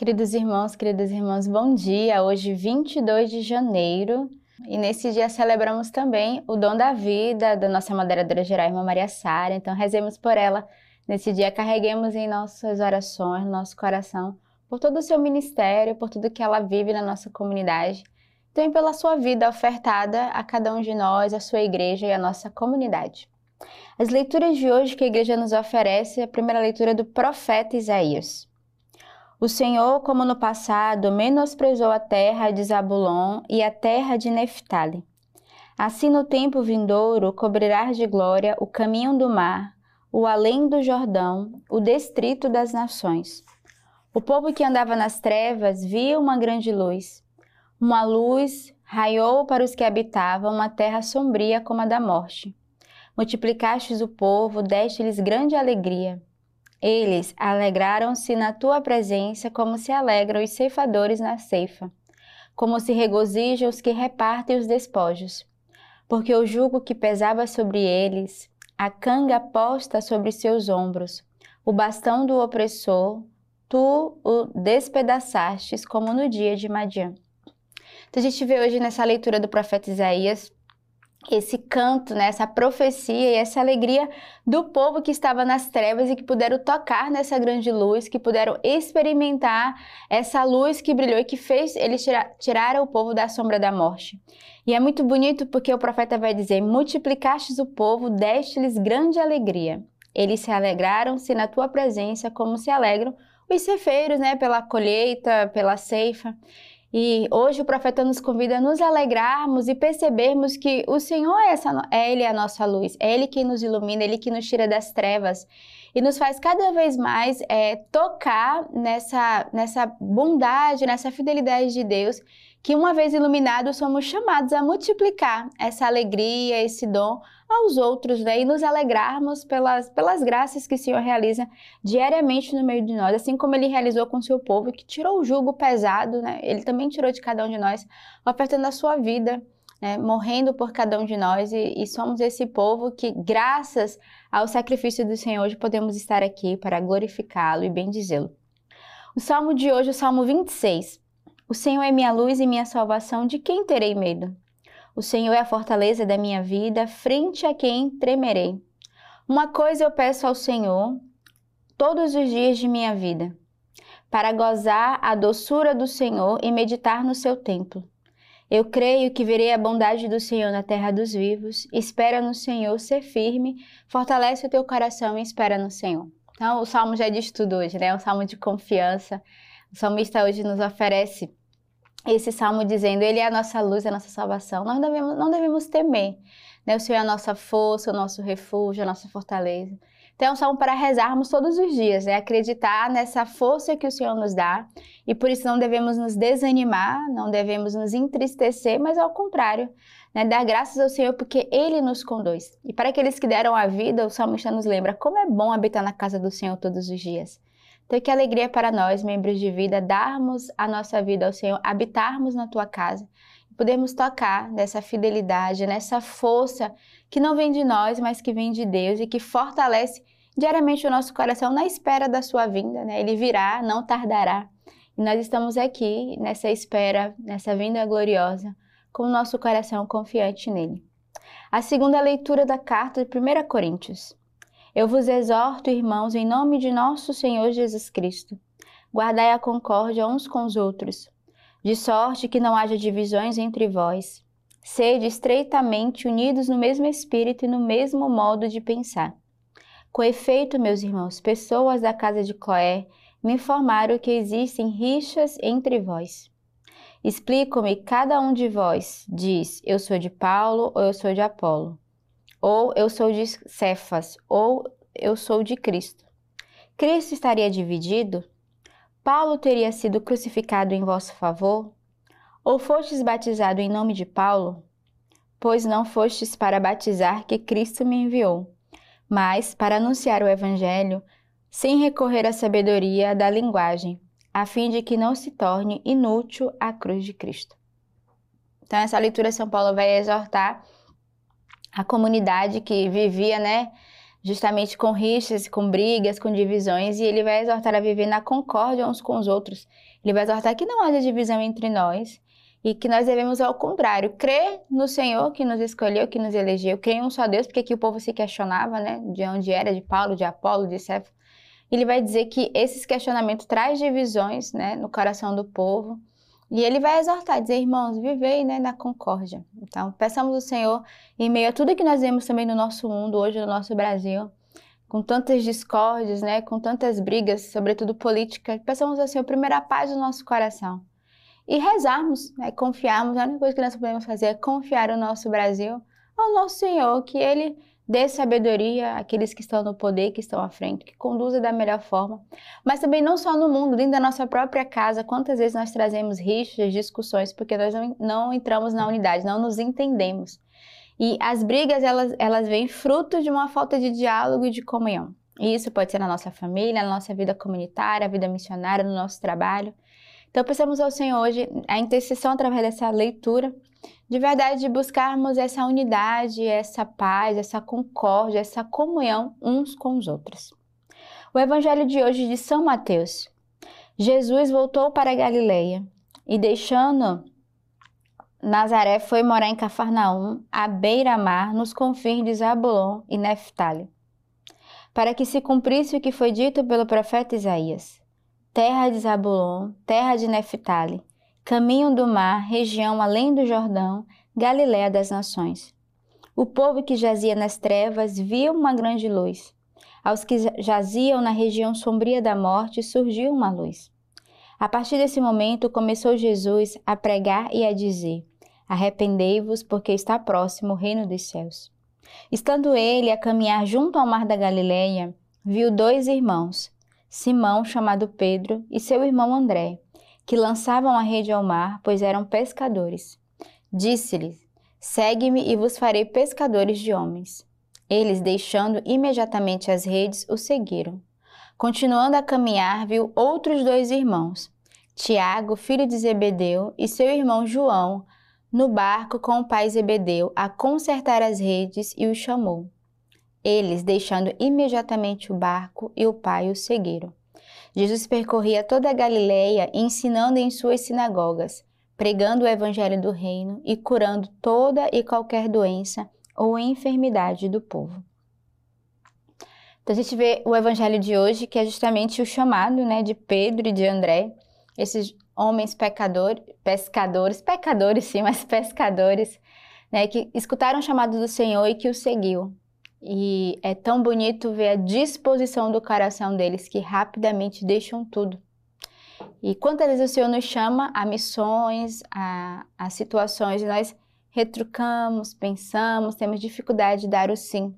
Queridos irmãos, queridas irmãs, bom dia. Hoje, 22 de janeiro, e nesse dia celebramos também o dom da vida da nossa moderadora geral, irmã Maria Sara. Então, rezemos por ela. Nesse dia, carreguemos em nossas orações, no nosso coração, por todo o seu ministério, por tudo que ela vive na nossa comunidade. Também pela sua vida ofertada a cada um de nós, a sua igreja e a nossa comunidade. As leituras de hoje que a igreja nos oferece é a primeira leitura do profeta Isaías. O Senhor, como no passado, menosprezou a terra de Zabulon e a terra de Neftali. Assim, no tempo vindouro, cobrirá de glória o caminho do mar, o além do Jordão, o distrito das nações. O povo que andava nas trevas viu uma grande luz. Uma luz raiou para os que habitavam uma terra sombria como a da morte. Multiplicastes o povo, deste-lhes grande alegria. Eles alegraram-se na tua presença, como se alegram os ceifadores na ceifa, como se regozijam os que repartem os despojos. Porque o jugo que pesava sobre eles, a canga posta sobre seus ombros, o bastão do opressor, tu o despedaçastes como no dia de Madian. Então a gente vê hoje nessa leitura do profeta Isaías esse canto, né, essa profecia e essa alegria do povo que estava nas trevas e que puderam tocar nessa grande luz, que puderam experimentar essa luz que brilhou e que fez eles tirar, o povo da sombra da morte. E é muito bonito porque o profeta vai dizer: Multiplicastes o povo, deste-lhes grande alegria. Eles se alegraram-se na tua presença, como se alegram os cefeiros, né, pela colheita, pela ceifa. E hoje o profeta nos convida a nos alegrarmos e percebermos que o Senhor é, essa, é Ele a nossa luz, é Ele quem nos ilumina, é Ele que nos tira das trevas e nos faz cada vez mais é, tocar nessa, nessa bondade, nessa fidelidade de Deus, que uma vez iluminados somos chamados a multiplicar essa alegria, esse dom aos outros, né? E nos alegrarmos pelas, pelas graças que o Senhor realiza diariamente no meio de nós, assim como Ele realizou com o seu povo, que tirou o jugo pesado, né? Ele também tirou de cada um de nós, ofertando a sua vida, né? morrendo por cada um de nós, e, e somos esse povo que, graças ao sacrifício do Senhor, hoje podemos estar aqui para glorificá-lo e bendizê-lo. O salmo de hoje, o salmo 26. O Senhor é minha luz e minha salvação, de quem terei medo? O Senhor é a fortaleza da minha vida, frente a quem tremerei. Uma coisa eu peço ao Senhor todos os dias de minha vida, para gozar a doçura do Senhor e meditar no seu templo. Eu creio que verei a bondade do Senhor na terra dos vivos. Espera no Senhor, ser firme, fortalece o teu coração e espera no Senhor. Então, o salmo já diz tudo hoje, né? É um salmo de confiança. O salmista hoje nos oferece esse salmo dizendo: Ele é a nossa luz, a nossa salvação. Nós devemos, não devemos temer. Né? O Senhor é a nossa força, o nosso refúgio, a nossa fortaleza. Então salmo para rezarmos todos os dias, é acreditar nessa força que o Senhor nos dá e por isso não devemos nos desanimar, não devemos nos entristecer, mas ao contrário, né, dar graças ao Senhor porque Ele nos conduz. E para aqueles que deram a vida, o salmista nos lembra como é bom habitar na casa do Senhor todos os dias. Então, que alegria para nós, membros de vida, darmos a nossa vida ao Senhor, habitarmos na tua casa, podermos tocar nessa fidelidade, nessa força que não vem de nós, mas que vem de Deus e que fortalece diariamente o nosso coração na espera da sua vinda, né? Ele virá, não tardará. E nós estamos aqui nessa espera, nessa vinda gloriosa, com o nosso coração confiante nele. A segunda leitura da carta de 1 Coríntios. Eu vos exorto, irmãos, em nome de nosso Senhor Jesus Cristo, guardai a concórdia uns com os outros, de sorte que não haja divisões entre vós. Sede estreitamente unidos no mesmo espírito e no mesmo modo de pensar. Com efeito, meus irmãos, pessoas da casa de Cloé me informaram que existem rixas entre vós. Explico-me, cada um de vós diz, eu sou de Paulo ou eu sou de Apolo ou eu sou de Cefas, ou eu sou de Cristo. Cristo estaria dividido? Paulo teria sido crucificado em vosso favor? Ou fostes batizado em nome de Paulo? Pois não fostes para batizar que Cristo me enviou, mas para anunciar o Evangelho, sem recorrer à sabedoria da linguagem, a fim de que não se torne inútil a cruz de Cristo. Então, essa leitura São Paulo vai exortar a comunidade que vivia, né, justamente com rixas, com brigas, com divisões, e ele vai exortar a viver na concórdia uns com os outros. Ele vai exortar que não haja divisão entre nós e que nós devemos, ao contrário, crer no Senhor que nos escolheu, que nos elegeu, crer em um só Deus, porque aqui o povo se questionava, né, de onde era, de Paulo, de Apolo, de Cefo. Ele vai dizer que esses questionamentos traz divisões, né, no coração do povo. E ele vai exortar, dizer, irmãos, vivei né, na concórdia. Então, peçamos ao Senhor, em meio a tudo que nós vemos também no nosso mundo, hoje no nosso Brasil, com tantas discórdias, né, com tantas brigas, sobretudo políticas, peçamos ao Senhor primeiro a paz do nosso coração. E rezarmos, né, confiarmos, a única coisa que nós podemos fazer é confiar o nosso Brasil ao nosso Senhor, que Ele dê sabedoria àqueles que estão no poder, que estão à frente, que conduza da melhor forma. Mas também não só no mundo, dentro da nossa própria casa, quantas vezes nós trazemos rixas, discussões, porque nós não, não entramos na unidade, não nos entendemos. E as brigas, elas, elas vêm fruto de uma falta de diálogo e de comunhão. E isso pode ser na nossa família, na nossa vida comunitária, vida missionária, no nosso trabalho. Então, pensamos ao Senhor hoje a intercessão através dessa leitura de verdade de buscarmos essa unidade, essa paz, essa concórdia, essa comunhão uns com os outros. O evangelho de hoje de São Mateus. Jesus voltou para Galileia e deixando Nazaré foi morar em Cafarnaum, à beira-mar, nos confins de Zabulon e Neftali, para que se cumprisse o que foi dito pelo profeta Isaías. Terra de Zabulon, terra de Neftali, caminho do mar, região além do Jordão, Galiléia das nações. O povo que jazia nas trevas viu uma grande luz. Aos que jaziam na região sombria da morte surgiu uma luz. A partir desse momento começou Jesus a pregar e a dizer: Arrependei-vos, porque está próximo o reino dos céus. Estando ele a caminhar junto ao mar da Galileia, viu dois irmãos, Simão, chamado Pedro, e seu irmão André, que lançavam a rede ao mar, pois eram pescadores. Disse-lhes: Segue-me e vos farei pescadores de homens. Eles, deixando imediatamente as redes, o seguiram. Continuando a caminhar, viu outros dois irmãos, Tiago, filho de Zebedeu, e seu irmão João, no barco com o pai Zebedeu, a consertar as redes, e o chamou. Eles, deixando imediatamente o barco e o pai, o seguiram. Jesus percorria toda a Galileia, ensinando em suas sinagogas, pregando o evangelho do reino e curando toda e qualquer doença ou enfermidade do povo. Então a gente vê o evangelho de hoje, que é justamente o chamado né, de Pedro e de André, esses homens pecadores, pescadores, pecadores sim, mas pescadores, né, que escutaram o chamado do Senhor e que o seguiu. E é tão bonito ver a disposição do coração deles que rapidamente deixam tudo. E quantas vezes o Senhor nos chama a missões, a, a situações, e nós retrucamos, pensamos, temos dificuldade de dar o sim.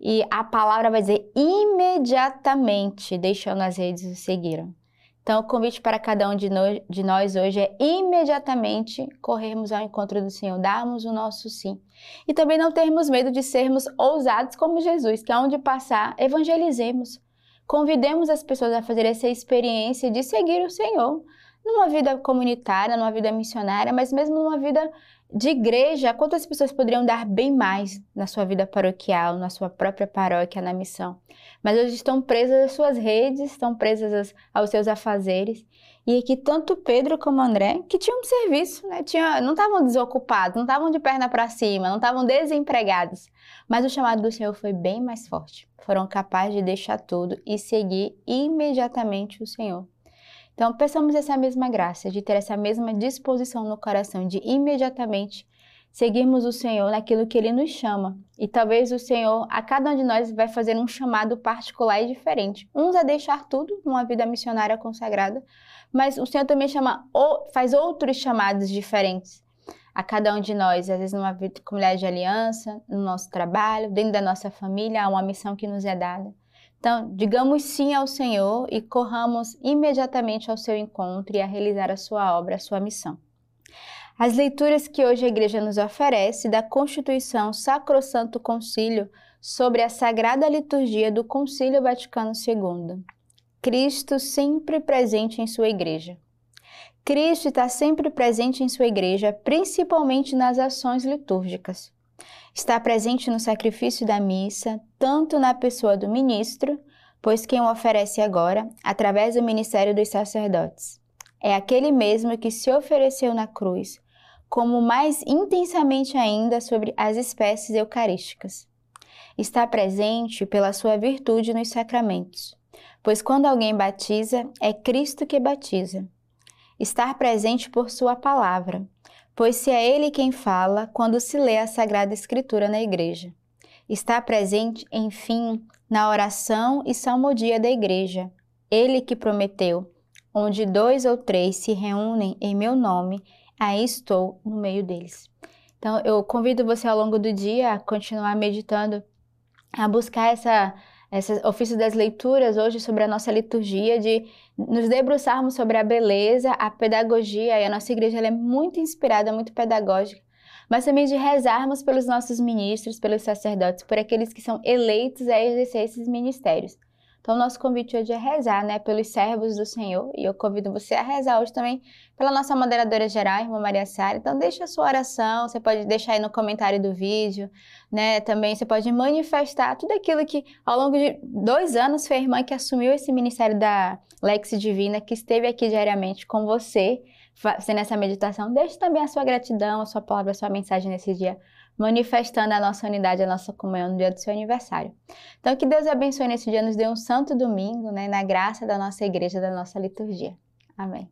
E a palavra vai dizer imediatamente, deixando as redes o seguiram. Então, o convite para cada um de, no, de, nós hoje é imediatamente corrermos ao encontro do Senhor, darmos o nosso sim. E também não termos medo de sermos ousados como Jesus, que aonde passar, evangelizemos. Convidemos as pessoas a fazer essa experiência de seguir o Senhor, numa vida comunitária, numa vida missionária, mas mesmo numa vida de igreja, quantas pessoas poderiam dar bem mais na sua vida paroquial, na sua própria paróquia, na missão? Mas hoje estão presas às suas redes, estão presas aos seus afazeres. E aqui tanto Pedro como André, que tinham um serviço, né? Tinha, não estavam desocupados, não estavam de perna para cima, não estavam desempregados. Mas o chamado do Senhor foi bem mais forte. Foram capazes de deixar tudo e seguir imediatamente o Senhor. Então, peçamos essa mesma graça, de ter essa mesma disposição no coração, de imediatamente seguirmos o Senhor naquilo que Ele nos chama. E talvez o Senhor, a cada um de nós, vai fazer um chamado particular e diferente. Uns a deixar tudo numa vida missionária consagrada, mas o Senhor também chama, faz outros chamados diferentes a cada um de nós, às vezes numa comunidade de aliança, no nosso trabalho, dentro da nossa família, há uma missão que nos é dada. Então, digamos sim ao Senhor e corramos imediatamente ao seu encontro e a realizar a sua obra, a sua missão. As leituras que hoje a Igreja nos oferece da Constituição Sacrosanto Concílio sobre a Sagrada Liturgia do Concílio Vaticano II. Cristo sempre presente em sua Igreja. Cristo está sempre presente em sua Igreja, principalmente nas ações litúrgicas. Está presente no sacrifício da missa, tanto na pessoa do ministro, pois quem o oferece agora, através do ministério dos sacerdotes, é aquele mesmo que se ofereceu na cruz, como mais intensamente ainda sobre as espécies eucarísticas. Está presente pela sua virtude nos sacramentos, pois quando alguém batiza, é Cristo que batiza. Estar presente por sua palavra, pois se é ele quem fala quando se lê a Sagrada Escritura na igreja. Está presente, enfim, na oração e salmodia da igreja. Ele que prometeu: onde dois ou três se reúnem em meu nome, aí estou no meio deles. Então, eu convido você ao longo do dia a continuar meditando, a buscar essa, esse ofício das leituras hoje sobre a nossa liturgia, de nos debruçarmos sobre a beleza, a pedagogia, e a nossa igreja é muito inspirada, muito pedagógica, mas também de rezarmos pelos nossos ministros, pelos sacerdotes, por aqueles que são eleitos a exercer esses ministérios. Então, nosso convite hoje é rezar, né, pelos servos do Senhor, e eu convido você a rezar hoje também pela nossa moderadora geral, irmã Maria Sara. Então, deixa a sua oração, você pode deixar aí no comentário do vídeo, né, também você pode manifestar tudo aquilo que ao longo de dois anos foi a irmã que assumiu esse ministério da Lex Divina, que esteve aqui diariamente com você, fazendo essa meditação. Deixe também a sua gratidão, a sua palavra, a sua mensagem nesse dia manifestando a nossa unidade, a nossa comunhão no dia do seu aniversário. Então, que Deus abençoe nesse dia, nos dê um santo domingo, né, na graça da nossa igreja, da nossa liturgia. Amém.